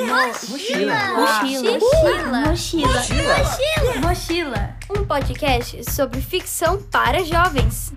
Mochila. Mochila. Mochila. Mochila. Mochila. Um podcast sobre ficção para jovens.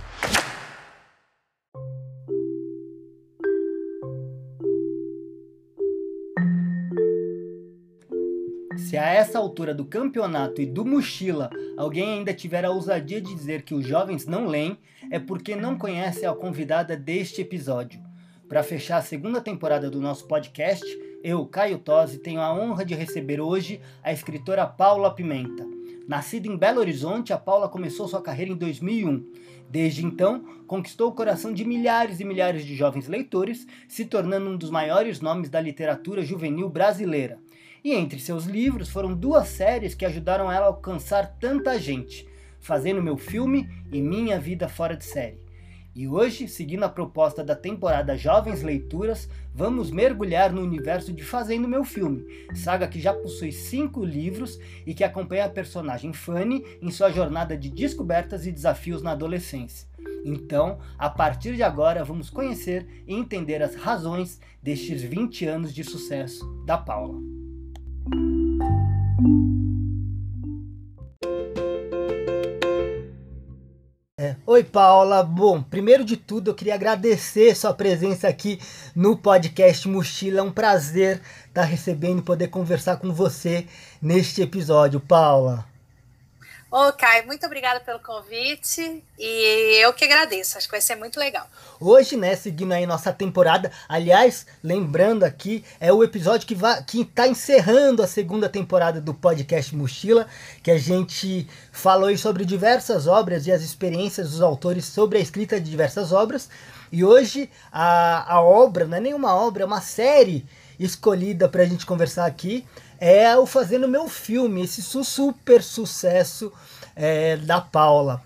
Se a essa altura do campeonato e do mochila alguém ainda tiver a ousadia de dizer que os jovens não leem, é porque não conhece a convidada deste episódio. Para fechar a segunda temporada do nosso podcast, eu, Caio Tosi, tenho a honra de receber hoje a escritora Paula Pimenta. Nascida em Belo Horizonte, a Paula começou sua carreira em 2001. Desde então, conquistou o coração de milhares e milhares de jovens leitores, se tornando um dos maiores nomes da literatura juvenil brasileira. E entre seus livros foram duas séries que ajudaram ela a alcançar tanta gente: Fazendo Meu Filme e Minha Vida Fora de Série. E hoje, seguindo a proposta da temporada Jovens Leituras, vamos mergulhar no universo de Fazendo Meu Filme, saga que já possui cinco livros e que acompanha a personagem Fanny em sua jornada de descobertas e desafios na adolescência. Então, a partir de agora, vamos conhecer e entender as razões destes 20 anos de sucesso da Paula. Oi, Paula. Bom, primeiro de tudo, eu queria agradecer sua presença aqui no podcast Mochila. É um prazer estar recebendo e poder conversar com você neste episódio, Paula. Ô, Caio, muito obrigada pelo convite e eu que agradeço, acho que vai ser muito legal. Hoje, né, seguindo aí nossa temporada, aliás, lembrando aqui, é o episódio que vai que tá encerrando a segunda temporada do podcast Mochila, que a gente falou aí sobre diversas obras e as experiências dos autores sobre a escrita de diversas obras. E hoje a, a obra, não é nenhuma obra, é uma série escolhida para a gente conversar aqui, é o Fazendo Meu Filme, esse super sucesso é, da Paula.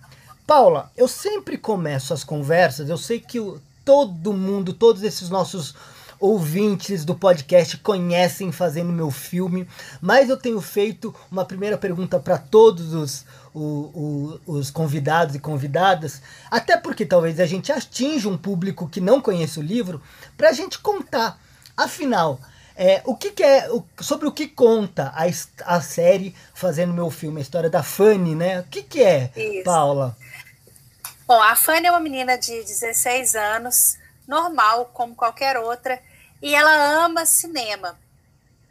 Paula, eu sempre começo as conversas, eu sei que todo mundo, todos esses nossos ouvintes do podcast conhecem Fazendo Meu Filme, mas eu tenho feito uma primeira pergunta para todos os, os, os, convidados e convidadas, até porque talvez a gente atinja um público que não conhece o livro, para a gente contar. Afinal, é, o que, que é. O, sobre o que conta a, a série fazendo meu filme, a história da Fanny, né? O que, que é, Isso. Paula? Bom, a Fanny é uma menina de 16 anos, normal, como qualquer outra, e ela ama cinema.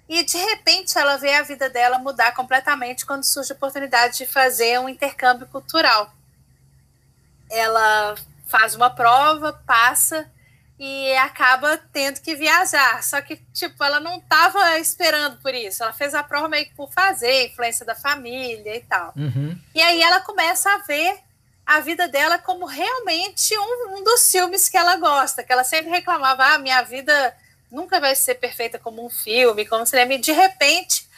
E de repente ela vê a vida dela mudar completamente quando surge a oportunidade de fazer um intercâmbio cultural. Ela faz uma prova, passa e acaba tendo que viajar. Só que, tipo, ela não estava esperando por isso. Ela fez a prova meio que por fazer, influência da família e tal. Uhum. E aí ela começa a ver a vida dela como realmente um, um, dos filmes que ela gosta, que ela sempre reclamava, ah, minha vida nunca vai ser perfeita como um filme, como cinema, e de repente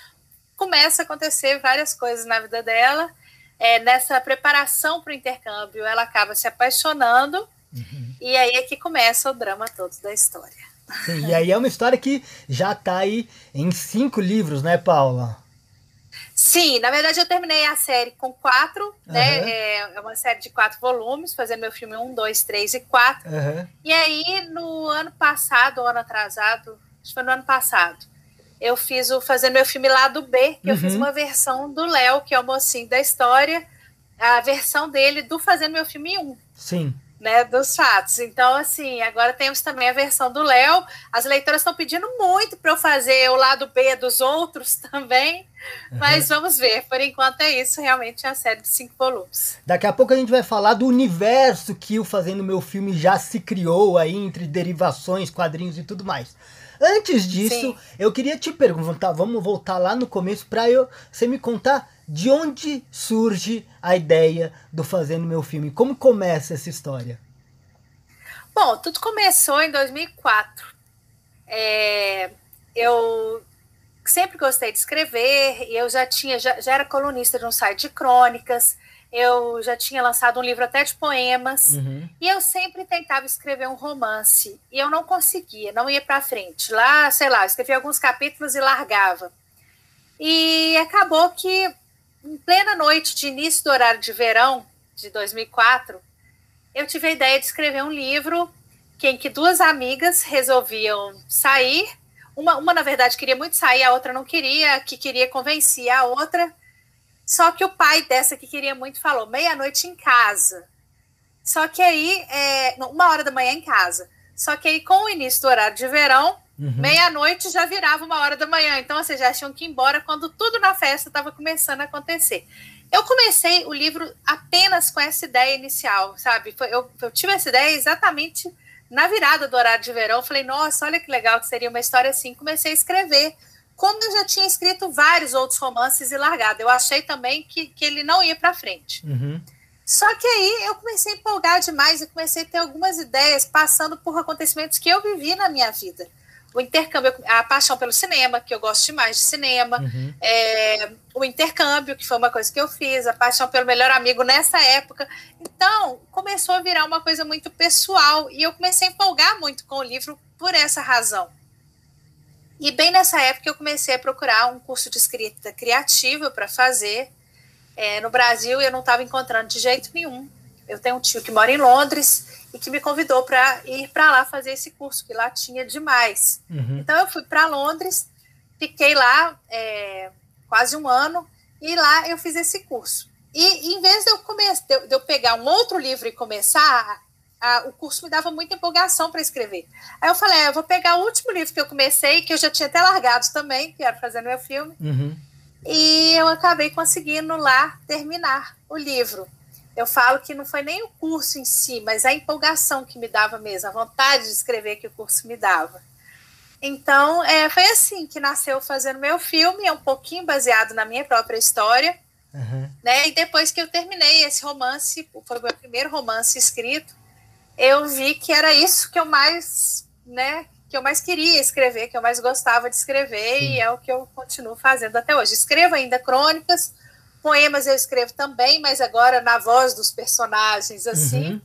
começa a acontecer várias coisas na vida dela. É, nessa preparação para o intercâmbio, ela acaba se apaixonando Uhum. E aí é que começa o drama todo da história. Sim, e aí é uma história que já está aí em cinco livros, né, Paula? Sim, na verdade eu terminei a série com quatro, uhum. né? É, é uma série de quatro volumes, fazendo meu filme um, dois, três e quatro. Uhum. E aí, no ano passado, ou ano atrasado, acho que foi no ano passado, eu fiz o Fazendo Meu Filme Lado B, que uhum. eu fiz uhum. uma versão do Léo, que é o mocinho da história, a versão dele do Fazendo Meu Filme 1. Sim né, dos fatos. Então, assim, agora temos também a versão do Léo. As leitoras estão pedindo muito para eu fazer o lado B dos outros também, mas uhum. vamos ver. Por enquanto é isso, realmente é a série de cinco volumes. Daqui a pouco a gente vai falar do universo que o Fazendo Meu Filme já se criou aí, entre derivações, quadrinhos e tudo mais. Antes disso, Sim. eu queria te perguntar, vamos voltar lá no começo para eu você me contar de onde surge a ideia do Fazendo Meu Filme? Como começa essa história? Bom, tudo começou em 2004. É, eu sempre gostei de escrever e eu já tinha já, já, era colunista de um site de crônicas. Eu já tinha lançado um livro até de poemas uhum. e eu sempre tentava escrever um romance e eu não conseguia, não ia para frente. Lá, sei lá, escrevia alguns capítulos e largava. E acabou que em plena noite de início do horário de verão de 2004, eu tive a ideia de escrever um livro em que duas amigas resolviam sair, Uma, uma, na verdade, queria muito sair, a outra não queria, que queria convencer a outra. Só que o pai dessa que queria muito falou: meia-noite em casa. Só que aí, é, uma hora da manhã em casa. Só que aí, com o início do horário de verão, uhum. meia-noite já virava uma hora da manhã. Então, vocês já tinham que ir embora quando tudo na festa estava começando a acontecer. Eu comecei o livro apenas com essa ideia inicial, sabe? Eu, eu tive essa ideia exatamente na virada do horário de verão. Falei, nossa, olha que legal que seria uma história assim. Comecei a escrever. Como eu já tinha escrito vários outros romances e largado, eu achei também que, que ele não ia para frente. Uhum. Só que aí eu comecei a empolgar demais e comecei a ter algumas ideias passando por acontecimentos que eu vivi na minha vida o intercâmbio, a paixão pelo cinema, que eu gosto demais de cinema, uhum. é, o intercâmbio, que foi uma coisa que eu fiz, a paixão pelo melhor amigo nessa época. Então, começou a virar uma coisa muito pessoal e eu comecei a empolgar muito com o livro por essa razão. E bem nessa época eu comecei a procurar um curso de escrita criativa para fazer. É, no Brasil eu não estava encontrando de jeito nenhum. Eu tenho um tio que mora em Londres e que me convidou para ir para lá fazer esse curso, que lá tinha demais. Uhum. Então eu fui para Londres, fiquei lá é, quase um ano e lá eu fiz esse curso. E em vez de eu, come... de eu pegar um outro livro e começar, a, o curso me dava muita empolgação para escrever. Aí eu falei, é, eu vou pegar o último livro que eu comecei, que eu já tinha até largado também, que era fazendo meu filme, uhum. e eu acabei conseguindo lá terminar o livro eu falo que não foi nem o curso em si, mas a empolgação que me dava mesmo, a vontade de escrever que o curso me dava. Então, é, foi assim que nasceu fazendo meu filme, é um pouquinho baseado na minha própria história. Uhum. Né? E depois que eu terminei esse romance, foi o meu primeiro romance escrito, eu vi que era isso que eu mais, né, que eu mais queria escrever, que eu mais gostava de escrever, Sim. e é o que eu continuo fazendo até hoje. Escrevo ainda crônicas, Poemas eu escrevo também, mas agora na voz dos personagens, assim. Uhum.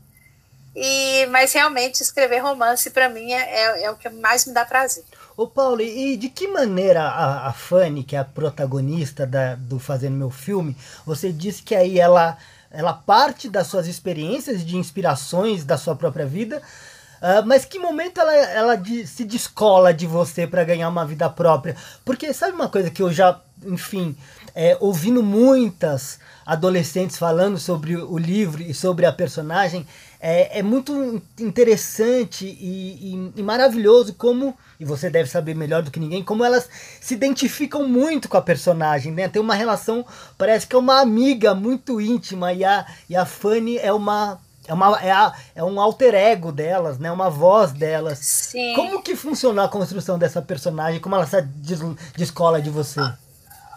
E, mas realmente escrever romance para mim é, é, é, o que mais me dá prazer. Ô Paulo, e de que maneira a, a Fanny, que é a protagonista da, do Fazendo Meu Filme, você disse que aí ela, ela parte das suas experiências, de inspirações da sua própria vida, uh, mas que momento ela, ela de, se descola de você para ganhar uma vida própria? Porque sabe uma coisa que eu já, enfim, é, ouvindo muitas adolescentes falando sobre o livro e sobre a personagem, é, é muito interessante e, e, e, maravilhoso como, e você deve saber melhor do que ninguém, como elas se identificam muito com a personagem, né? Tem uma relação, parece que é uma amiga muito íntima, e a, e a Fanny é uma. É, uma, é, a, é um alter ego delas, né? Uma voz delas. Sim. Como que funcionou a construção dessa personagem? Como ela se descola de você?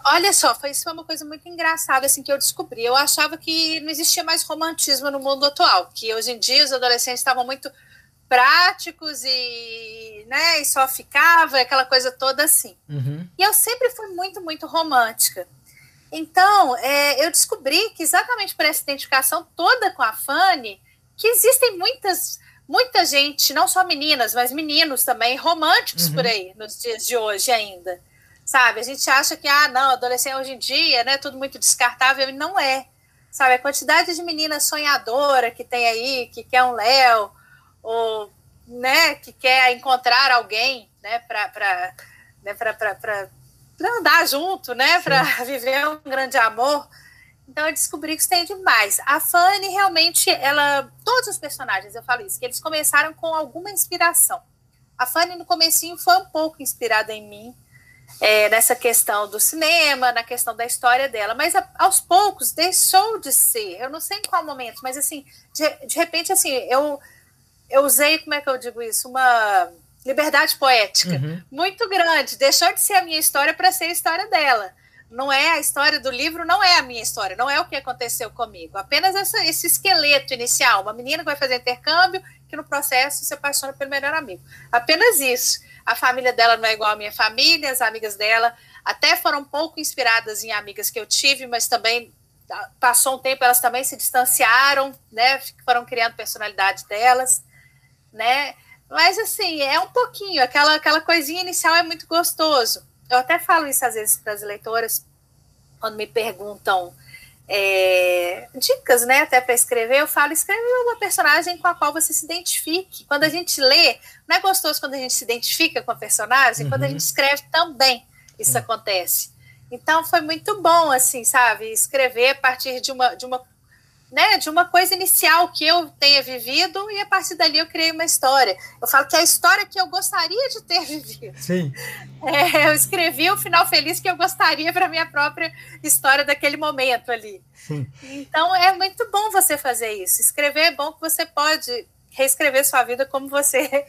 Olha só, foi, isso foi uma coisa muito engraçada assim que eu descobri. Eu achava que não existia mais romantismo no mundo atual, que hoje em dia os adolescentes estavam muito práticos e, né, e só ficava aquela coisa toda assim. Uhum. E eu sempre fui muito, muito romântica. Então, é, eu descobri que exatamente por essa identificação toda com a Fanny, que existem muitas, muita gente, não só meninas, mas meninos também, românticos uhum. por aí, nos dias de hoje ainda sabe? A gente acha que, ah, não, adolescente hoje em dia, né, tudo muito descartável, e não é, sabe? A quantidade de menina sonhadora que tem aí, que quer um Léo, ou, né, que quer encontrar alguém, né, para né, para andar junto, né, para viver um grande amor. Então eu descobri que isso tem demais. A Fanny realmente, ela, todos os personagens, eu falo isso, que eles começaram com alguma inspiração. A Fanny no comecinho foi um pouco inspirada em mim, é, nessa questão do cinema, na questão da história dela, mas a, aos poucos deixou de ser. Eu não sei em qual momento, mas assim, de, de repente, assim, eu, eu usei, como é que eu digo isso? Uma liberdade poética uhum. muito grande. Deixou de ser a minha história para ser a história dela. Não é a história do livro, não é a minha história, não é o que aconteceu comigo. Apenas essa, esse esqueleto inicial, uma menina que vai fazer intercâmbio, que no processo se apaixona pelo melhor amigo. Apenas isso. A família dela não é igual à minha família, as amigas dela até foram um pouco inspiradas em amigas que eu tive, mas também ah, passou um tempo, elas também se distanciaram, né? Foram criando personalidade delas, né? Mas assim, é um pouquinho, aquela, aquela coisinha inicial é muito gostoso. Eu até falo isso às vezes para as leitoras, quando me perguntam é, dicas, né, até para escrever, eu falo, escreve uma personagem com a qual você se identifique. Quando a gente lê, não é gostoso quando a gente se identifica com a personagem, uhum. quando a uhum. gente escreve também isso acontece. Então foi muito bom, assim, sabe, escrever a partir de uma, de uma né, de uma coisa inicial que eu tenha vivido e a partir dali eu criei uma história. Eu falo que é a história que eu gostaria de ter vivido. Sim. É, eu escrevi o final feliz que eu gostaria para minha própria história daquele momento ali. Sim. Então é muito bom você fazer isso. Escrever é bom que você pode reescrever sua vida como você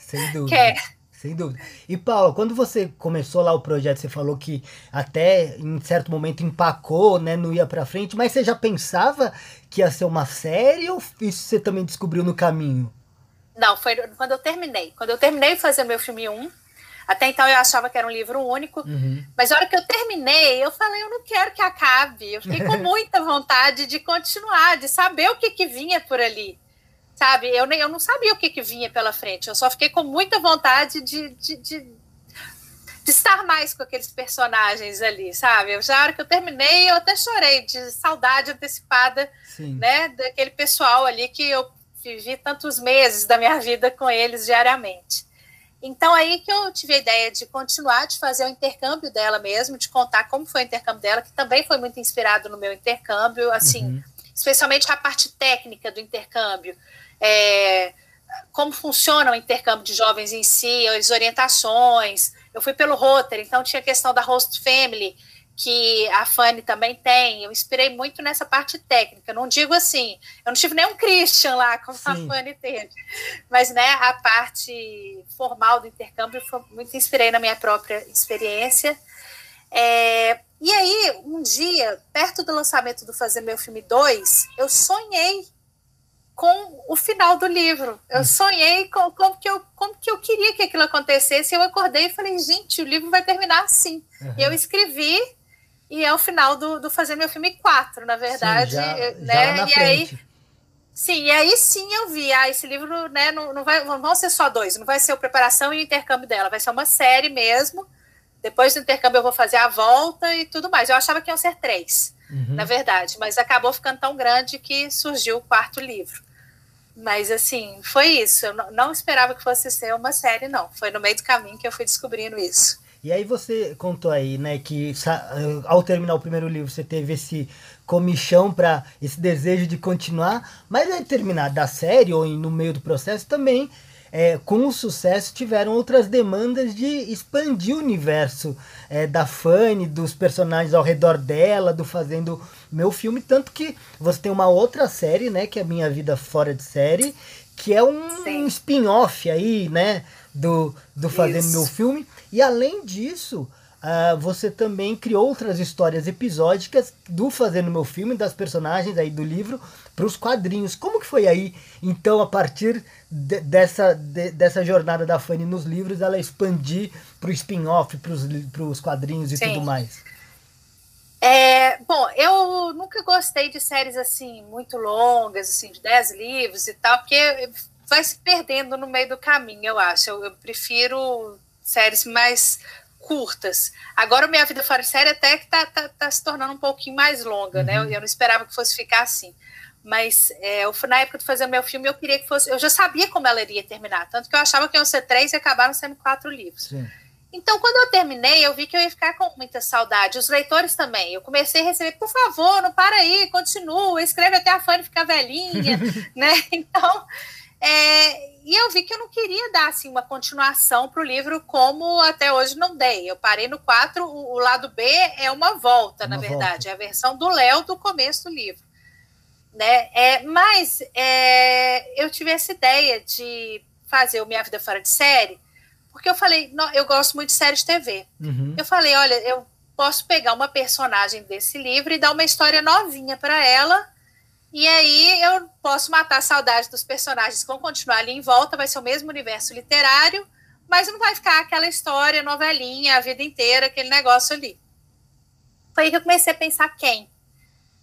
quer. Sem dúvida. E Paulo, quando você começou lá o projeto, você falou que até em certo momento empacou, né, não ia para frente, mas você já pensava que ia ser uma série ou isso você também descobriu no caminho? Não, foi quando eu terminei. Quando eu terminei de fazer meu filme 1, até então eu achava que era um livro único, uhum. mas na hora que eu terminei, eu falei, eu não quero que acabe. Eu fiquei com muita vontade de continuar, de saber o que, que vinha por ali sabe? Eu, nem, eu não sabia o que, que vinha pela frente, eu só fiquei com muita vontade de, de, de, de estar mais com aqueles personagens ali, sabe? Eu, já na hora que eu terminei, eu até chorei de saudade antecipada, Sim. né? Daquele pessoal ali que eu vivi tantos meses da minha vida com eles diariamente. Então, aí que eu tive a ideia de continuar, de fazer o intercâmbio dela mesmo, de contar como foi o intercâmbio dela, que também foi muito inspirado no meu intercâmbio, assim, uhum. especialmente a parte técnica do intercâmbio é, como funciona o intercâmbio de jovens em si, as orientações. Eu fui pelo Rotary, então tinha a questão da host family, que a Fanny também tem. Eu inspirei muito nessa parte técnica. Não digo assim, eu não tive nenhum Christian lá, como Sim. a Fanny teve, mas né, a parte formal do intercâmbio foi muito inspirei na minha própria experiência. É, e aí, um dia, perto do lançamento do Fazer Meu Filme 2, eu sonhei com o final do livro. Eu hum. sonhei com como que eu, como que eu queria que aquilo acontecesse. Eu acordei e falei, gente, o livro vai terminar assim. Uhum. E eu escrevi, e é o final do, do Fazer Meu Filme 4, na verdade. Sim, já, né? Já e aí. Sim, e aí sim eu vi, ah, esse livro né, não, não, vai, não vão ser só dois, não vai ser o preparação e o intercâmbio dela, vai ser uma série mesmo. Depois do intercâmbio eu vou fazer a volta e tudo mais. Eu achava que iam ser três, uhum. na verdade, mas acabou ficando tão grande que surgiu o quarto livro. Mas assim, foi isso. Eu não esperava que fosse ser uma série, não. Foi no meio do caminho que eu fui descobrindo isso. E aí você contou aí, né, que ao terminar o primeiro livro você teve esse comichão para esse desejo de continuar, mas ao terminar da série ou no meio do processo também é, com o sucesso, tiveram outras demandas de expandir o universo é, da Fanny, dos personagens ao redor dela, do Fazendo Meu Filme. Tanto que você tem uma outra série, né? Que é Minha Vida Fora de Série, que é um spin-off aí, né? Do, do Fazendo Isso. Meu Filme. E além disso, Uh, você também criou outras histórias episódicas do Fazendo Meu Filme, das personagens aí do livro, para os quadrinhos. Como que foi aí, então, a partir de, dessa, de, dessa jornada da Fanny nos livros, ela expandir para o spin-off, para os quadrinhos e Sim. tudo mais? É, bom, eu nunca gostei de séries assim, muito longas, assim, de 10 livros e tal, porque vai se perdendo no meio do caminho, eu acho. Eu, eu prefiro séries mais curtas. Agora, Minha Vida Fora Série até que tá, tá, tá, se tornando um pouquinho mais longa, né? uhum. né? Eu, eu, não esperava que fosse ficar assim. Mas é, eu, na época de fazer o meu filme, eu queria que fosse. Eu já sabia como ela iria terminar, tanto que eu achava que iam ser três e acabaram sendo quatro livros. Sim. Então, quando eu terminei, eu vi que eu ia ficar com muita saudade. Os leitores também. Eu comecei a receber, por favor, não para aí, continua, escreve até a Fanny ficar velhinha, né? Então, é, e eu vi que eu não queria dar assim, uma continuação para o livro como até hoje não dei. Eu parei no 4, o, o lado B é uma volta, uma na verdade, volta. é a versão do Léo do começo do livro. Né? É, mas é, eu tive essa ideia de fazer o Minha Vida Fora de Série, porque eu falei, não, eu gosto muito de série de TV. Uhum. Eu falei, olha, eu posso pegar uma personagem desse livro e dar uma história novinha para ela e aí eu posso matar a saudade dos personagens que vão continuar ali em volta, vai ser o mesmo universo literário, mas não vai ficar aquela história, novelinha, a vida inteira, aquele negócio ali. Foi aí que eu comecei a pensar quem.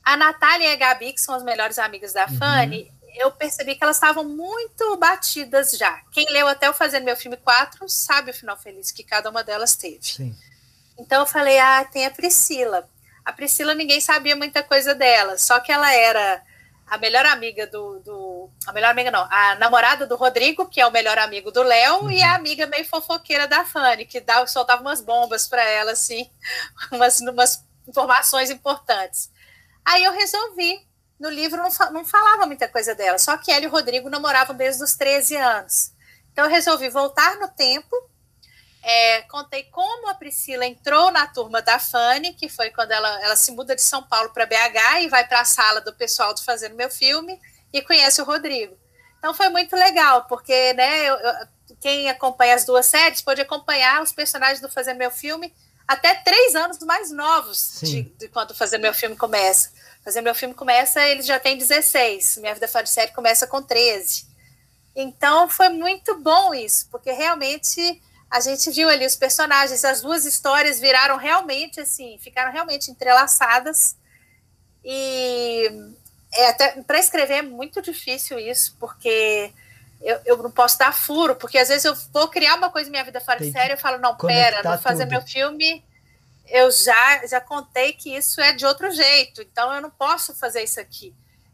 A Natália e a Gabi, que são as melhores amigas da uhum. Fanny, eu percebi que elas estavam muito batidas já. Quem leu até eu fazendo meu filme 4 sabe o final feliz que cada uma delas teve. Sim. Então eu falei, ah, tem a Priscila. A Priscila, ninguém sabia muita coisa dela, só que ela era a melhor amiga do, do, A melhor amiga não, a namorada do Rodrigo, que é o melhor amigo do Léo, uhum. e a amiga meio fofoqueira da Fanny, que dava, soltava umas bombas para ela, assim, umas, umas informações importantes. Aí eu resolvi. No livro não, não falava muita coisa dela, só que ela e o Rodrigo namoravam desde os 13 anos. Então eu resolvi voltar no tempo é, contei como a Priscila entrou na turma da Fanny, que foi quando ela, ela se muda de São Paulo para BH e vai para a sala do pessoal do Fazendo Meu Filme e conhece o Rodrigo. Então foi muito legal, porque né, eu, eu, quem acompanha as duas séries pode acompanhar os personagens do Fazendo Meu Filme até três anos mais novos de, de, quando Fazer Meu Filme começa. Fazer Meu Filme começa, eles já têm 16, Minha Vida Fora de Série começa com 13. Então foi muito bom isso, porque realmente a gente viu ali os personagens, as duas histórias viraram realmente assim, ficaram realmente entrelaçadas. E é até para escrever é muito difícil isso, porque eu, eu não posso dar furo, porque às vezes eu vou criar uma coisa em minha vida fora de série, eu falo, não, pera, vou fazer tudo. meu filme, eu já, já contei que isso é de outro jeito, então eu não posso fazer isso aqui.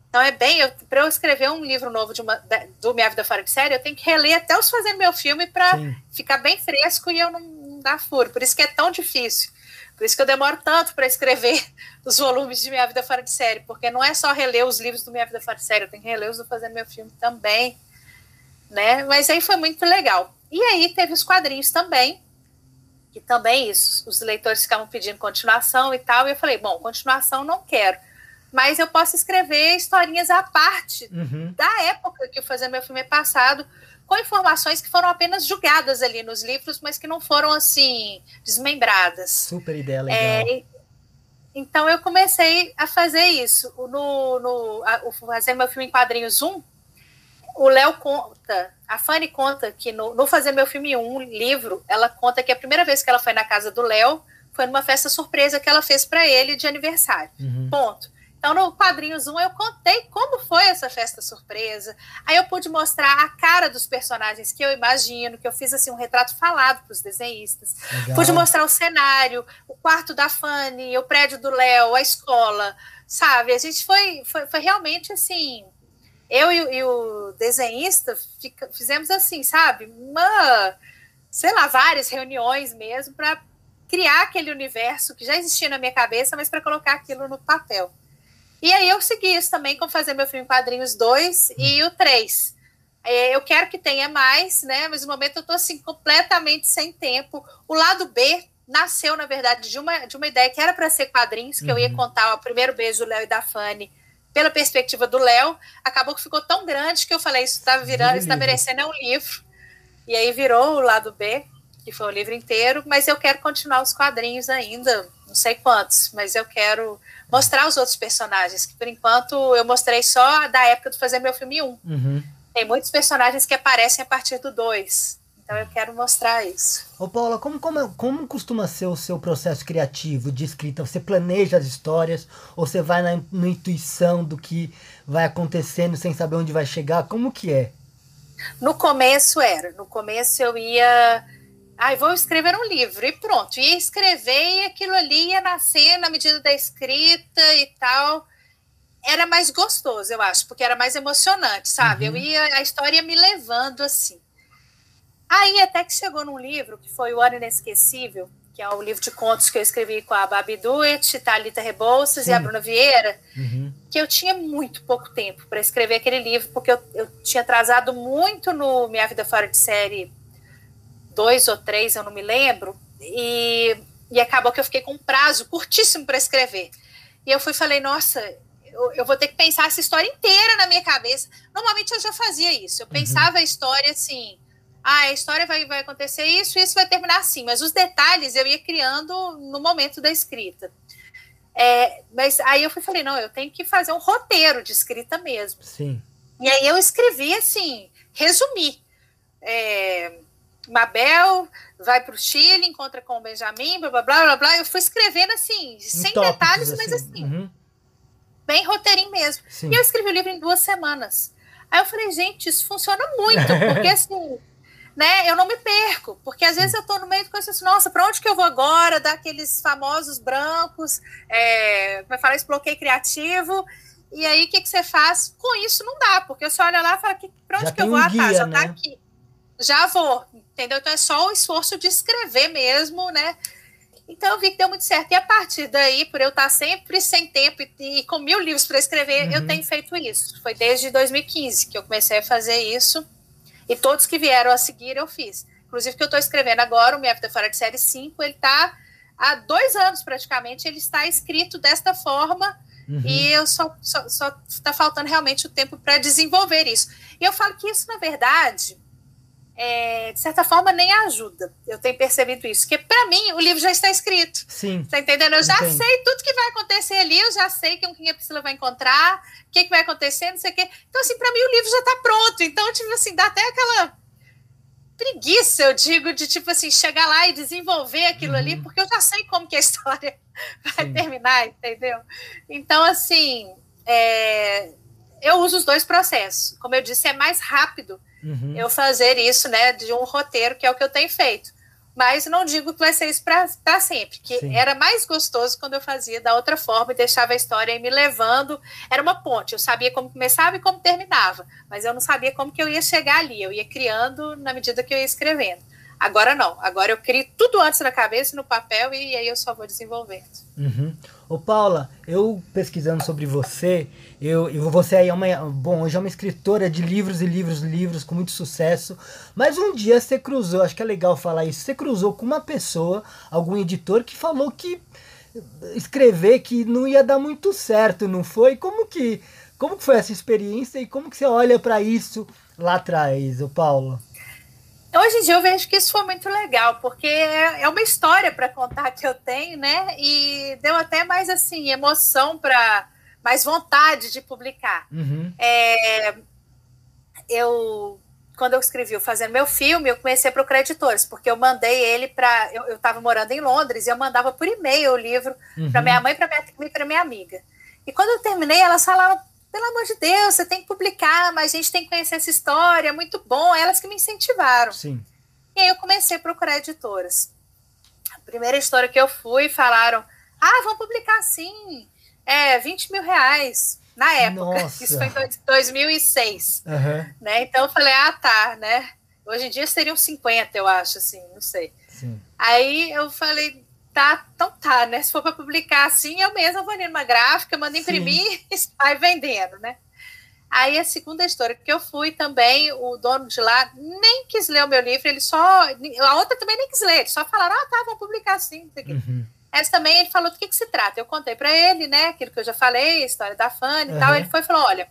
Então é bem, para eu escrever um livro novo de uma, do Minha Vida Fora de Série, eu tenho que reler até os fazendo meu filme para ficar bem fresco e eu não, não dar furo. Por isso que é tão difícil. Por isso que eu demoro tanto para escrever os volumes de Minha Vida Fora de Série, porque não é só reler os livros do Minha Vida Fora de Série, eu tenho que reler os do Fazendo Meu Filme também, né? Mas aí foi muito legal. E aí teve os quadrinhos também, que também isso, os leitores ficavam pedindo continuação e tal, e eu falei, bom, continuação não quero mas eu posso escrever historinhas à parte uhum. da época que o Fazer Meu Filme é passado, com informações que foram apenas julgadas ali nos livros, mas que não foram assim desmembradas. Super ideia legal. É, então eu comecei a fazer isso. No, no a, o Fazer Meu Filme em Quadrinhos 1, o Léo conta, a Fanny conta que no, no Fazer Meu Filme 1, livro, ela conta que a primeira vez que ela foi na casa do Léo foi numa festa surpresa que ela fez para ele de aniversário. Uhum. Ponto. Então, no quadrinhos 1, eu contei como foi essa festa surpresa. Aí eu pude mostrar a cara dos personagens que eu imagino, que eu fiz assim um retrato falado para os desenhistas. Legal. Pude mostrar o cenário, o quarto da Fanny, o prédio do Léo, a escola, sabe? A gente foi, foi, foi realmente assim. Eu e, e o desenhista fica, fizemos assim, sabe? Uma, sei lá, várias reuniões mesmo para criar aquele universo que já existia na minha cabeça, mas para colocar aquilo no papel. E aí eu segui isso também com fazer meu filme Quadrinhos 2 e o 3. É, eu quero que tenha mais, né? Mas no momento eu estou assim, completamente sem tempo. O lado B nasceu, na verdade, de uma, de uma ideia que era para ser quadrinhos, que uhum. eu ia uhum. contar o primeiro beijo do Léo e da Fanny pela perspectiva do Léo. Acabou que ficou tão grande que eu falei, isso está virando, está merecendo é um livro. E aí virou o lado B, que foi o livro inteiro, mas eu quero continuar os quadrinhos ainda, não sei quantos, mas eu quero mostrar os outros personagens, que por enquanto eu mostrei só da época de fazer meu filme 1. Uhum. Tem muitos personagens que aparecem a partir do 2. Então eu quero mostrar isso. Ô Paula, como, como, como costuma ser o seu processo criativo de escrita? Você planeja as histórias ou você vai na, na intuição do que vai acontecendo sem saber onde vai chegar? Como que é? No começo era. No começo eu ia Ai, vou escrever um livro e pronto. Ia escrever e aquilo ali ia nascer na medida da escrita e tal. Era mais gostoso, eu acho, porque era mais emocionante, sabe? Uhum. Eu ia, a história ia me levando assim. Aí até que chegou num livro que foi O Ano Inesquecível, que é o livro de contos que eu escrevi com a Babi Duet, Thalita Rebouças Sim. e a Bruna Vieira, uhum. que eu tinha muito pouco tempo para escrever aquele livro, porque eu, eu tinha atrasado muito no Minha Vida Fora de Série dois ou três, eu não me lembro, e, e acabou que eu fiquei com um prazo curtíssimo para escrever. E eu fui falei, nossa, eu, eu, vou ter que pensar essa história inteira na minha cabeça. Normalmente eu já fazia isso, eu uhum. pensava a história assim, ah, a história vai, vai acontecer isso, isso vai terminar assim, mas os detalhes eu ia criando no momento da escrita. É, mas aí eu fui falei, não, eu tenho que fazer um roteiro de escrita mesmo. Sim. E aí eu escrevi assim, resumi. É, Mabel vai para o Chile, encontra com o Benjamin, blá blá blá blá. blá. Eu fui escrevendo assim, em sem tópicos, detalhes, mas assim, assim uhum. bem roteirinho mesmo. Sim. E eu escrevi o livro em duas semanas. Aí eu falei, gente, isso funciona muito, porque assim, né, eu não me perco, porque às vezes eu estou no meio de coisas assim, nossa, para onde que eu vou agora? Daqueles famosos brancos, é, é falar, esse bloqueio criativo. E aí, o que, que você faz? Com isso não dá, porque você olha lá e fala, para onde Já que eu vou? um Ah, tá, já né? tá aqui. Já vou, entendeu? Então é só o esforço de escrever mesmo, né? Então eu vi que deu muito certo. E a partir daí, por eu estar sempre sem tempo e, e com mil livros para escrever, Uhum. eu tenho feito isso. Foi desde 2015 que eu comecei a fazer isso. E todos que vieram a seguir eu fiz. Inclusive que eu estou escrevendo agora, o Minha Vida Fora de Série 5, ele está há dois anos praticamente, ele está escrito desta forma Uhum. e eu só só, só tá faltando realmente o tempo para desenvolver isso. E eu falo que isso, na verdade, é, de certa forma, nem ajuda. Eu tenho percebido isso, porque para mim o livro já está escrito. Sim. Tá entendendo? Eu já Entendo. sei tudo que vai acontecer ali, eu já sei com quem a Priscila vai encontrar, o que, que vai acontecer, não sei o quê. Então, assim, para mim o livro já tá pronto. Então, tipo assim, dá até aquela preguiça, eu digo, de tipo assim, chegar lá e desenvolver aquilo ali, Uhum. porque eu já sei como que a história vai Sim. terminar, entendeu? Então, assim, é, eu uso os dois processos. Como eu disse, é mais rápido Uhum. eu fazer isso, né, de um roteiro, que é o que eu tenho feito. Mas não digo que vai ser isso para sempre, que Sim. era mais gostoso quando eu fazia da outra forma e deixava a história me levando. Era uma ponte, eu sabia como começava e como terminava, mas eu não sabia como que eu ia chegar ali. Eu ia criando na medida que eu ia escrevendo. Agora não, agora eu crio tudo antes na cabeça, no papel, e aí eu só vou desenvolvendo. Uhum. Ô Paula, eu pesquisando sobre você, eu, eu você aí é uma, bom, hoje é uma escritora de livros e livros e livros com muito sucesso, mas um dia você cruzou, acho que é legal falar isso, você cruzou com uma pessoa, algum editor que falou que escrever que não ia dar muito certo, não foi? Como que como que foi essa experiência e como que você olha para isso lá atrás, ô Paula? Hoje em dia eu vejo que isso foi muito legal, porque é é uma história para contar que eu tenho, né? E deu até mais assim emoção para mais vontade de publicar. Uhum. É, eu quando eu escrevi o Fazendo Meu Filme, eu comecei a procurar editores, porque eu mandei ele para. Eu estava morando em Londres e eu mandava por e-mail o livro Uhum. para minha mãe, para minha e para minha amiga. E quando eu terminei, elas falaram: pelo amor de Deus, você tem que publicar, mas a gente tem que conhecer essa história, é muito bom. Elas que me incentivaram. Sim. E aí eu comecei a procurar editoras. A primeira editora que eu fui, falaram: ah, vamos publicar sim, é 20 mil reais. Na época, Nossa. isso foi em dois- 2006, Aham. né? Então eu falei, ah, tá, né? Hoje em dia seriam 50, eu acho, assim, não sei. Sim. Aí eu falei, tá, então tá, né? Se for para publicar assim, eu mesma vou ali numa gráfica, mando Sim. imprimir e sai vendendo, né? Aí a segunda editora que eu fui também, o dono de lá nem quis ler o meu livro, ele só. A outra também nem quis ler, eles só falaram, ah, tá, vamos publicar assim. Uhum. Essa também ele falou do que, que se trata. Eu contei para ele, né, aquilo que eu já falei, a história da Fanny e Uhum. tal. Ele foi e falou: olha,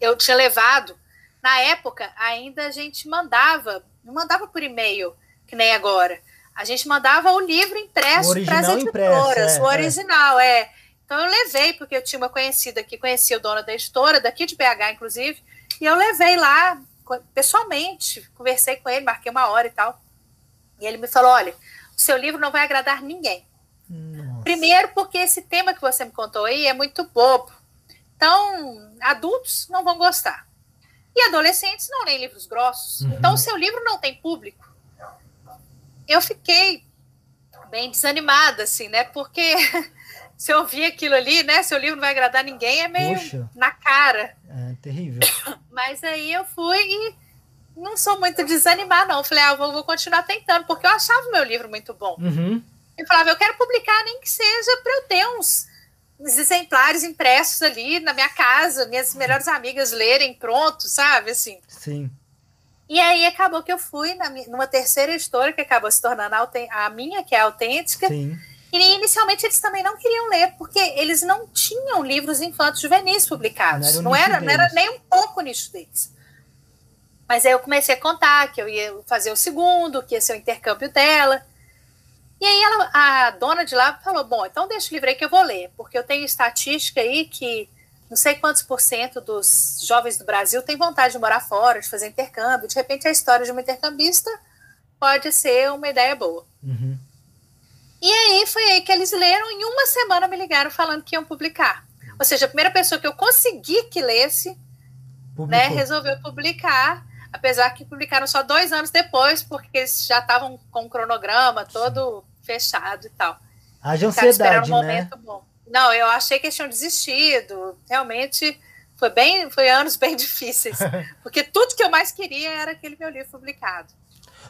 eu tinha levado, na época ainda a gente mandava, não mandava por e-mail, que nem agora. A gente mandava o livro impresso para as original impresso, editoras, é, o é. original, é. Então eu levei, porque eu tinha uma conhecida que conhecia o dono da editora, daqui de BH, inclusive, e eu levei lá pessoalmente, conversei com ele, marquei uma hora e tal. E ele me falou: olha, seu livro não vai agradar ninguém. Nossa. Primeiro, porque esse tema que você me contou aí é muito bobo. Então, adultos não vão gostar. E adolescentes não leem livros grossos. Uhum. Então, o seu livro não tem público. Eu fiquei bem desanimada, assim, né? Porque se eu ouvir aquilo ali, né? Seu livro não vai agradar ninguém, é meio Puxa. na cara. É terrível. Mas aí eu fui e não sou muito desanimar, não. Falei, ah, vou, vou continuar tentando, porque eu achava o meu livro muito bom. Uhum. Eu falava, eu quero publicar, nem que seja para eu ter uns, uns exemplares impressos ali na minha casa, minhas melhores amigas lerem pronto, sabe? Assim. Sim. E aí acabou que eu fui na numa terceira editora, que acabou se tornando a, a minha, que é a autêntica. Sim. E inicialmente eles também não queriam ler, porque eles não tinham livros infantos juvenis publicados. Não Não era o era, não era nem um pouco o nicho deles. Mas aí eu comecei a contar que eu ia fazer o segundo, que ia ser o intercâmbio dela. E aí ela, a dona de lá falou: Bom, então deixa o livro aí que eu vou ler, porque eu tenho estatística aí que não sei quantos por cento dos jovens do Brasil têm vontade de morar fora, de fazer intercâmbio. De repente, a história de uma intercambista pode ser uma ideia boa. Uhum. E aí foi aí que eles leram, em uma semana me ligaram falando que iam publicar. Ou seja, a primeira pessoa que eu consegui que lesse, né, resolveu publicar. Apesar que publicaram só dois anos depois, porque eles já estavam com o cronograma todo fechado e tal. Haja ansiedade, um né? Bom. Não, eu achei que eles tinham desistido. Realmente foi bem, foi anos bem difíceis, porque tudo que eu mais queria era aquele meu livro publicado.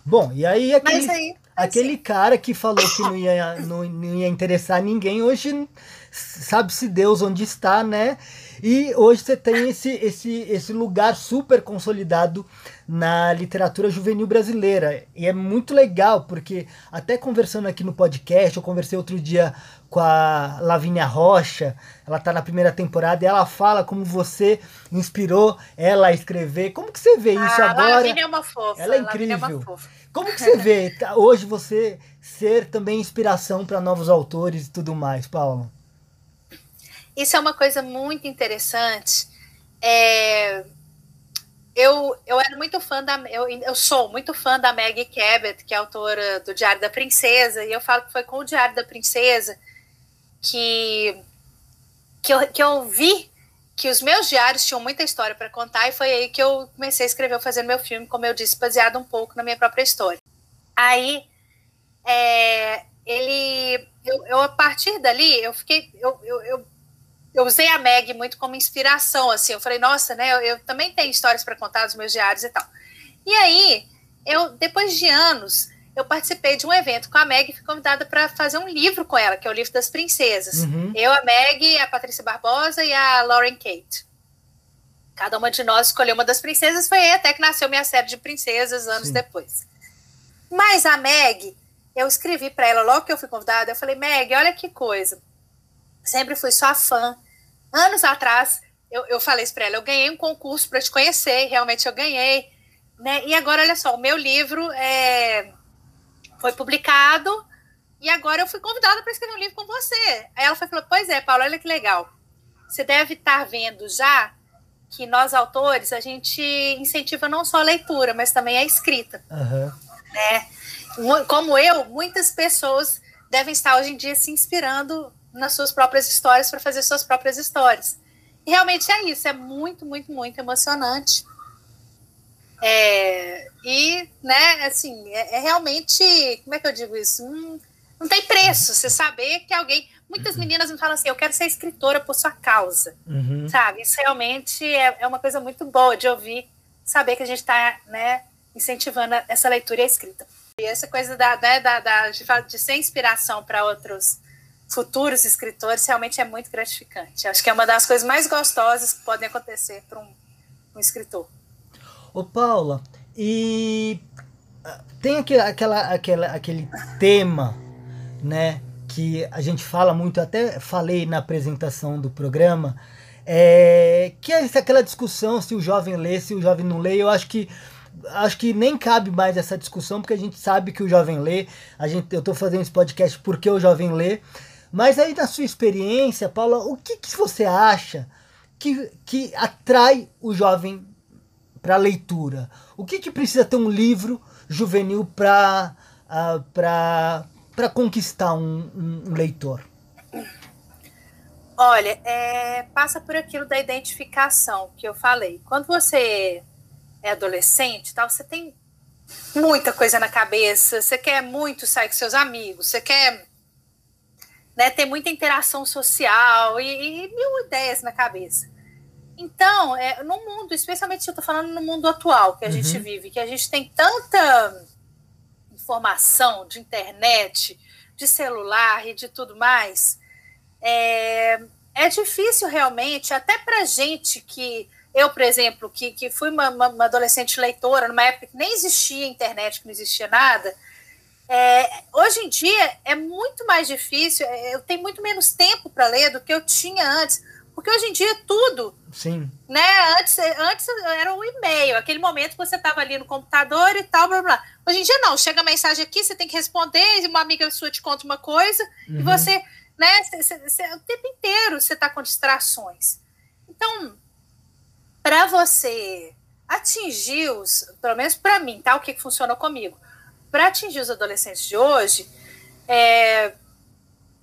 Bom, e aí aquele, aí, aquele cara que falou que não ia, não, não ia interessar ninguém, hoje sabe-se Deus onde está, né? E hoje você tem esse, esse, esse lugar super consolidado na literatura juvenil brasileira. E é muito legal, porque até conversando aqui no podcast, eu conversei outro dia com a Lavínia Rocha, ela tá na primeira temporada, e ela fala como você inspirou ela a escrever. Como que você vê isso ah, agora? A Lavínia é uma fofa. Ela é incrível. É uma fofa. Como que você vê hoje você ser também inspiração para novos autores e tudo mais, Paulo? Isso é uma coisa muito interessante. É, eu, eu era muito fã da. Eu, eu sou muito fã da Maggie Cabot, que é autora do Diário da Princesa, e eu falo que foi com o Diário da Princesa que, que, eu, que eu vi que os meus diários tinham muita história para contar, e foi aí que eu comecei a escrever, fazendo meu filme, como eu disse, baseado um pouco na minha própria história. Aí, é, ele. Eu, eu, a partir dali, eu fiquei. eu, eu, eu eu usei a Meg muito como inspiração, assim. Eu falei, nossa, né? Eu, eu também tenho histórias para contar dos meus diários e tal. E aí, eu depois de anos, eu participei de um evento com a Meg e fui convidada para fazer um livro com ela, que é o livro das princesas. Uhum. Eu, a Meg, a Patrícia Barbosa e a Lauren Kate. Cada uma de nós escolheu uma das princesas, foi aí até que nasceu minha série de princesas anos Sim. depois. Mas a Meg, eu escrevi para ela logo que eu fui convidada, eu falei, Meg, olha que coisa. Sempre fui sua fã anos atrás, eu, eu falei isso para ela, eu ganhei um concurso para te conhecer, realmente eu ganhei, né? E agora, olha só, o meu livro é, foi publicado e agora eu fui convidada para escrever um livro com você. Aí ela falou, pois é, Paulo, olha que legal. Você deve estar vendo já que nós, autores, a gente incentiva não só a leitura, mas também a escrita. Uhum. Né? Como eu, muitas pessoas devem estar hoje em dia se inspirando nas suas próprias histórias para fazer suas próprias histórias. E realmente é isso, é muito, muito, muito emocionante. É, e, né, assim, é, é, realmente, como é que eu digo isso? Hum, não tem preço você saber que alguém. Muitas uhum. meninas me falam assim: eu quero ser escritora por sua causa, uhum. sabe? Isso realmente é, é uma coisa muito boa de ouvir, saber que a gente está, né, incentivando essa leitura e a escrita. E essa coisa da, né, da, da de, de ser inspiração para outros futuros escritores realmente é muito gratificante. Acho que é uma das coisas mais gostosas que podem acontecer para um, um escritor. Ô Paula, e ah, tem aquele, aquela, aquela, aquele tema, né, que a gente fala muito, até falei na apresentação do programa, é, que é aquela discussão se o jovem lê, se o jovem não lê. Eu acho que acho que nem cabe mais essa discussão, porque a gente sabe que o jovem lê. A gente, eu estou fazendo esse podcast porque o jovem lê. Mas aí, na sua experiência, Paula, o que, que você acha que, que atrai o jovem para a leitura? O que, que precisa ter um livro juvenil para uh, para conquistar um, um, leitor? Olha, é, passa por aquilo da identificação que eu falei. Quando você é adolescente, tal, você tem muita coisa na cabeça, você quer muito sair com seus amigos, você quer né, ter muita interação social e, e mil ideias na cabeça. Então, é, no mundo, especialmente eu estou falando no mundo atual que a uhum. gente vive, que a gente tem tanta informação de internet, de celular e de tudo mais, é, é difícil realmente, até para gente que eu, por exemplo, que, que fui uma, uma, adolescente leitora, numa época que nem existia internet, que não existia nada, é, hoje em dia é muito mais difícil, é, eu tenho muito menos tempo para ler do que eu tinha antes, porque hoje em dia é tudo. Sim. Né? Antes, antes era um e-mail, aquele momento que você estava ali no computador e tal, blá, blá. Hoje em dia não, chega a mensagem aqui, você tem que responder, uma amiga sua te conta uma coisa, uhum. e você, né, cê, cê, o tempo inteiro você está com distrações. Então, para você atingir os, pelo menos para mim, tá? O que, que funcionou comigo? Para atingir os adolescentes de hoje, é,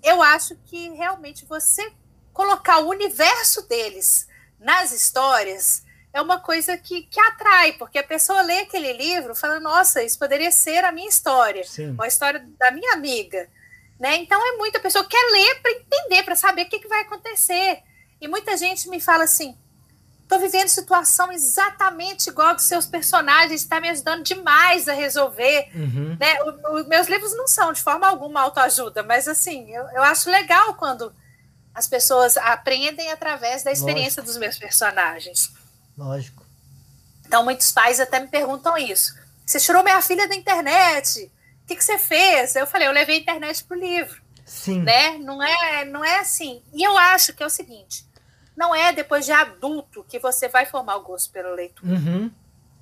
eu acho que realmente você colocar o universo deles nas histórias, é uma coisa que, que atrai, porque a pessoa lê aquele livro fala, nossa, isso poderia ser a minha história, Sim. ou a história da minha amiga. Né? Então é muita pessoa que quer ler para entender, para saber o que, que vai acontecer. E muita gente me fala assim: estou vivendo situação exatamente igual dos seus personagens, está me ajudando demais a resolver. Uhum. Né? O, o, meus livros não são de forma alguma autoajuda, mas assim, eu, eu acho legal quando as pessoas aprendem através da experiência Lógico. dos meus personagens. Lógico. Então, muitos pais até me perguntam isso. Você tirou minha filha da internet? O que, que você fez? Eu falei, eu levei a internet para o livro. Sim. Né? Não, é, não é assim. E eu acho que é o seguinte: não é depois de adulto que você vai formar o gosto pelo leitura. Uhum.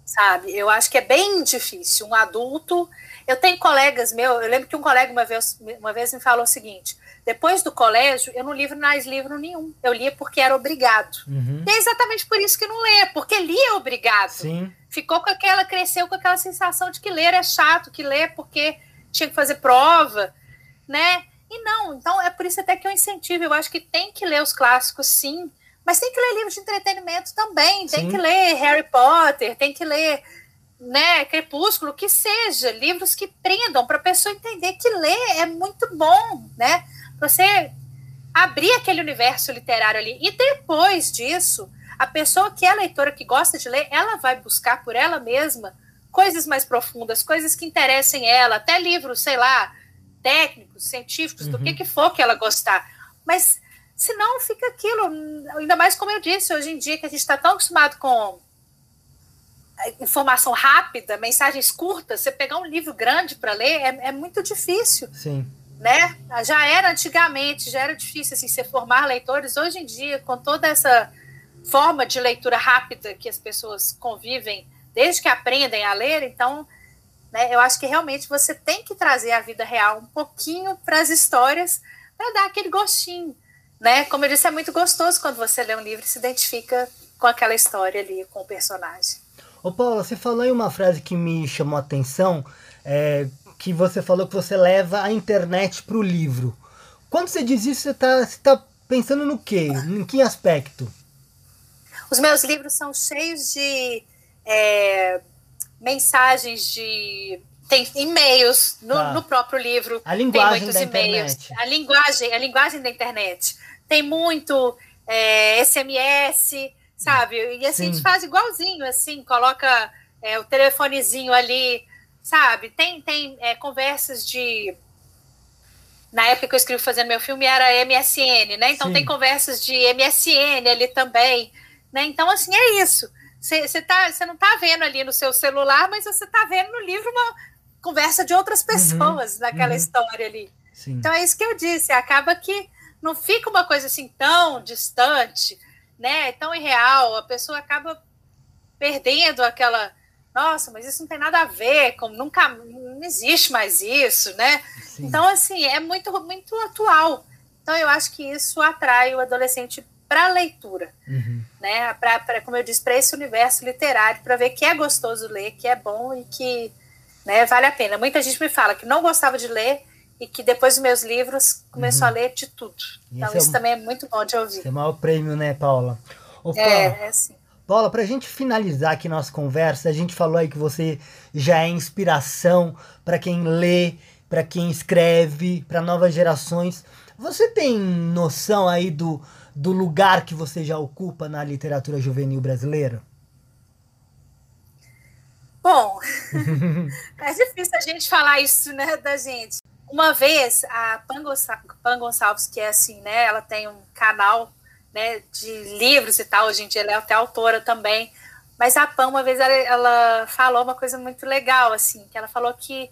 Sabe? Eu acho que é bem difícil. Um adulto. Eu tenho colegas meus, eu lembro que um colega uma vez, uma vez me falou o seguinte: depois do colégio, eu não livro mais livro nenhum. Eu lia porque era obrigado. Uhum. E é exatamente por isso que não lê, porque lia é obrigado. Sim. Ficou com aquela, cresceu com aquela sensação de que ler é chato, que ler porque tinha que fazer prova, né? E não, então é por isso até que eu incentivo. Eu acho que tem que ler os clássicos, sim, mas tem que ler livros de entretenimento também. Tem sim. que ler Harry Potter, tem que ler né, Crepúsculo, que seja, livros que prendam para a pessoa entender que ler é muito bom, né? Você abrir aquele universo literário ali. E depois disso, a pessoa que é leitora, que gosta de ler, ela vai buscar por ela mesma coisas mais profundas, coisas que interessem ela, até livros, sei lá, técnicos, científicos, uhum. do que, uhum. que for que ela gostar. Mas senão fica aquilo, ainda mais como eu disse, hoje em dia que a gente está tão acostumado com informação rápida, mensagens curtas, você pegar um livro grande para ler é, é muito difícil. Sim né? Já era antigamente, já era difícil assim, se formar leitores. Hoje em dia, com toda essa forma de leitura rápida que as pessoas convivem desde que aprendem a ler, então, né, eu acho que realmente você tem que trazer a vida real um pouquinho para as histórias para dar aquele gostinho, né? Como eu disse, é muito gostoso quando você lê um livro e se identifica com aquela história ali, com o personagem. Ô Paula, você falou em uma frase que me chamou a atenção, é, que você falou que você leva a internet para o livro. Quando você diz isso, você está tá pensando no quê? Em que aspecto? Os meus livros são cheios de é, mensagens de. Tem e-mails no, ah. no, próprio livro. A linguagem tem muitos e-mails. A linguagem, a linguagem da internet. Tem muito é, SMS, sabe? E assim, Sim. a gente faz igualzinho, assim, coloca é, o telefonezinho ali sabe? Tem, tem é, conversas de. Na época que eu escrevi fazendo meu filme era MSN, né? Então Sim. tem conversas de MSN ali também, né? Então, assim, é isso. Você tá, não está vendo ali no seu celular, mas você está vendo no livro uma conversa de outras uhum. pessoas uhum, naquela uhum. história ali. Sim. Então é isso que eu disse. Acaba que não fica uma coisa assim tão distante, né? Tão irreal. A pessoa acaba perdendo aquela nossa, mas isso não tem nada a ver, como nunca não existe mais isso, né? Sim. Então, assim, é muito, muito atual. Então, eu acho que isso atrai o adolescente para a leitura, uhum. né? Pra, pra, como eu disse, para esse universo literário, para ver que é gostoso ler, que é bom e que né, vale a pena. Muita gente me fala que não gostava de ler e que depois dos meus livros começou uhum. a ler de tudo. Então, isso é um, também é muito bom de ouvir. Esse é o maior prêmio, né, Paula? É, é sim. Paula, para a gente finalizar aqui nossa conversa, a gente falou aí que você já é inspiração para quem lê, para quem escreve, para novas gerações. Você tem noção aí do, do lugar que você já ocupa na literatura juvenil brasileira? Bom, é difícil a gente falar isso, né, da gente. Uma vez, a Pan Gonçalves, que é assim, né, ela tem um canal né, de livros e tal, hoje em dia ela é até autora também. Mas a Pam, uma vez, ela, ela falou uma coisa muito legal, assim, que ela falou que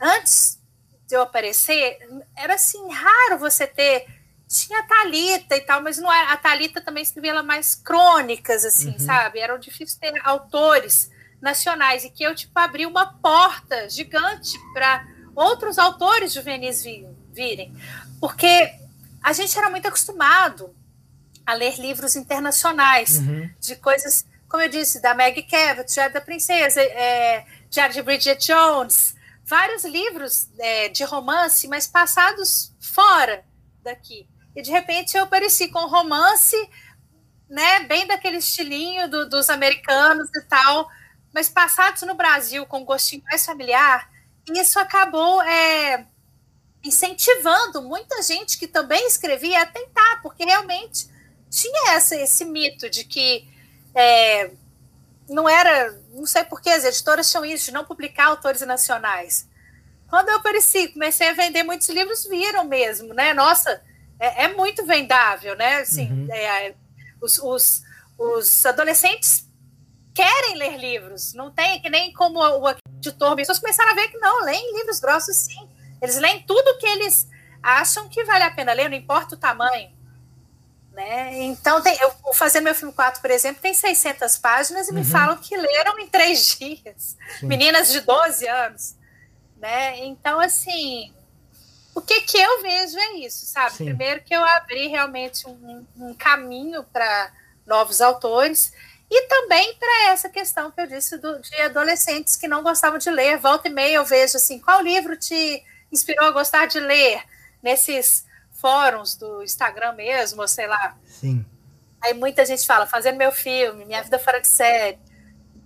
antes de eu aparecer, era assim, raro você ter. Tinha a Thalita e tal, mas não era. A Thalita também escrevia ela mais crônicas, assim, uhum. sabe? Era difícil ter autores nacionais e que eu, tipo, abri uma porta gigante para outros autores juvenis virem. Porque a gente era muito acostumado a ler livros internacionais, uhum. de coisas, como eu disse, da Maggie Cabot, Diário da Princesa, é, Diário de Bridget Jones, vários livros é, de romance, mas passados fora daqui. E de repente eu apareci com romance né, bem daquele estilinho do, dos americanos e tal, mas passados no Brasil com um gostinho mais familiar, isso acabou é, incentivando muita gente que também escrevia a tentar, porque realmente tinha essa, esse mito de que é, não era, não sei porquê, as editoras tinham isso, de não publicar autores nacionais. Quando eu apareci, comecei a vender muitos livros, viram mesmo, né? Nossa, é, é muito vendável, né? Assim, uhum. é, os, os, os, adolescentes querem ler livros, não tem que nem como o editor, as pessoas começaram a ver que não, leem livros grossos sim. Eles leem tudo que eles acham que vale a pena ler, não importa o tamanho. Né? Então, tem, eu vou fazer meu filme 4, por exemplo, tem 600 páginas e uhum. me falam que leram em três dias. Sim. Meninas de 12 anos. Né? Então, assim, o que, que eu vejo é isso, sabe? Sim. Primeiro que eu abri realmente um, um caminho para novos autores e também para essa questão que eu disse do, de adolescentes que não gostavam de ler. Volta e meia eu vejo assim, qual livro te inspirou a gostar de ler nesses fóruns do Instagram mesmo, sei lá. Sim. Aí muita gente fala, fazendo meu filme, minha vida fora de série.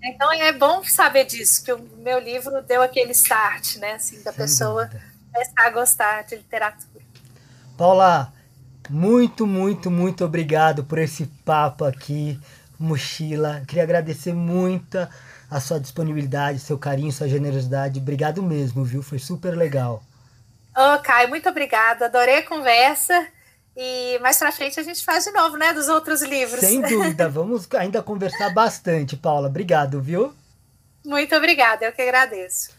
Então é bom saber disso, que o meu livro deu aquele start, né, assim, da Sem pessoa dúvida começar a gostar de literatura. Paula, muito, muito, muito obrigado por esse papo aqui, mochila. Queria agradecer muito a sua disponibilidade, seu carinho, sua generosidade. Obrigado mesmo, viu? Foi super legal. Ô, oh, Caio, muito obrigada. Adorei a conversa. E mais pra frente a gente faz de novo, né? Dos outros livros. Sem dúvida. Vamos ainda conversar bastante, Paula. Obrigado, viu? Muito obrigada. Eu que agradeço.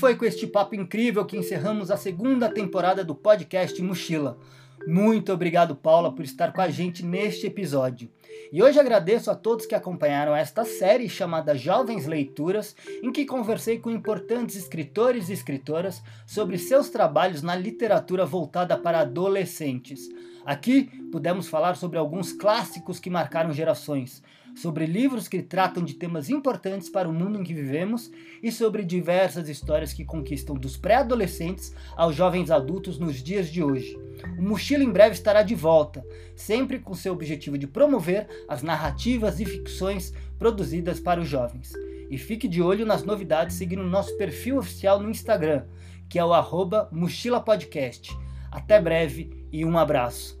Foi com este papo incrível que encerramos a segunda temporada do podcast Mochila. Muito obrigado, Paula, por estar com a gente neste episódio. E hoje agradeço a todos que acompanharam esta série chamada Jovens Leituras, em que conversei com importantes escritores e escritoras sobre seus trabalhos na literatura voltada para adolescentes. Aqui pudemos falar sobre alguns clássicos que marcaram gerações, sobre livros que tratam de temas importantes para o mundo em que vivemos e sobre diversas histórias que conquistam dos pré-adolescentes aos jovens adultos nos dias de hoje. O Mochila em breve estará de volta, sempre com seu objetivo de promover as narrativas e ficções produzidas para os jovens. E fique de olho nas novidades seguindo nosso perfil oficial no Instagram, que é o arroba. Até breve e um abraço.